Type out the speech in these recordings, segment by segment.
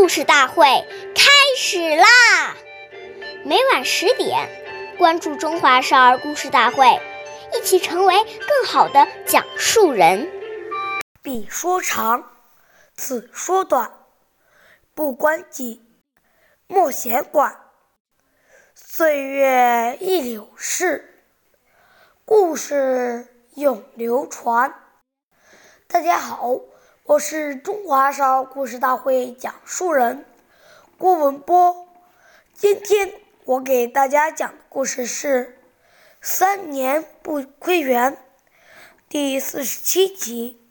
故事大会开始啦！每晚十点，关注《中华少儿故事大会》，一起成为更好的讲述人。彼说长，此说短，不关己，莫闲管。岁月易流逝，故事永流传。大家好。我是中华少儿故事大会讲述人郭文波，今天我给大家讲的故事是《三年不窥园》第四十七集。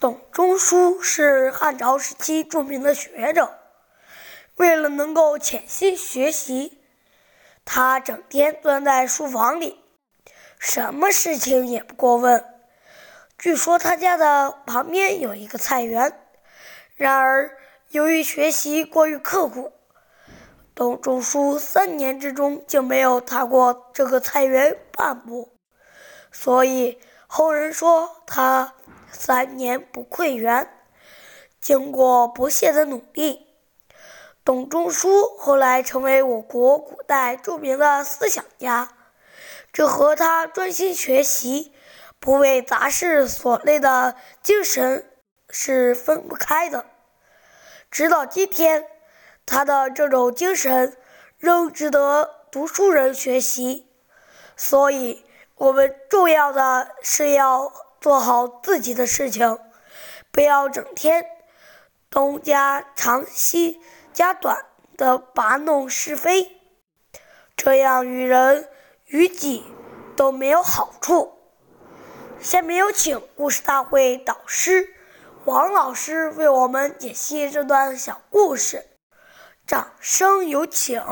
董仲舒是汉朝时期著名的学者，为了能够潜心学习，他整天钻在书房里，什么事情也不过问。据说他家的旁边有一个菜园，然而由于学习过于刻苦，董仲舒三年之中就没有踏过这个菜园半步，所以后人说他三年不窥园。经过不懈的努力，董仲舒后来成为我国古代著名的思想家，这和他专心学习。不为杂事所累的精神是分不开的。直到今天，他的这种精神仍值得读书人学习。所以，我们重要的是要做好自己的事情，不要整天东家长西家短的拔弄是非，这样与人与己都没有好处。下面有请故事大会导师王老师为我们解析这段小故事，掌声有请。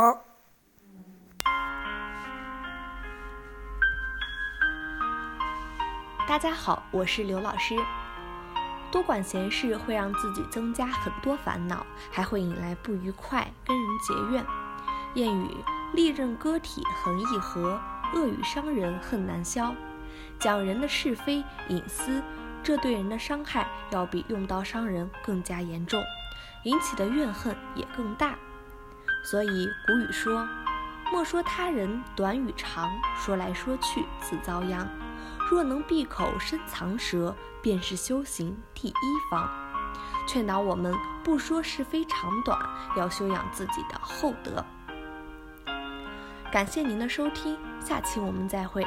大家好，我是刘老师。多管闲事会让自己增加很多烦恼，还会引来不愉快，跟人结怨。谚语：利刃割体恒易合，恶语伤人恨难消。讲人的是非隐私，这对人的伤害要比用刀伤人更加严重，引起的怨恨也更大。所以古语说：“莫说他人短与长，说来说去自遭殃。”若能闭口深藏舌，便是修行第一方。劝导我们不说是非长短，要修养自己的厚德。感谢您的收听，下期我们再会。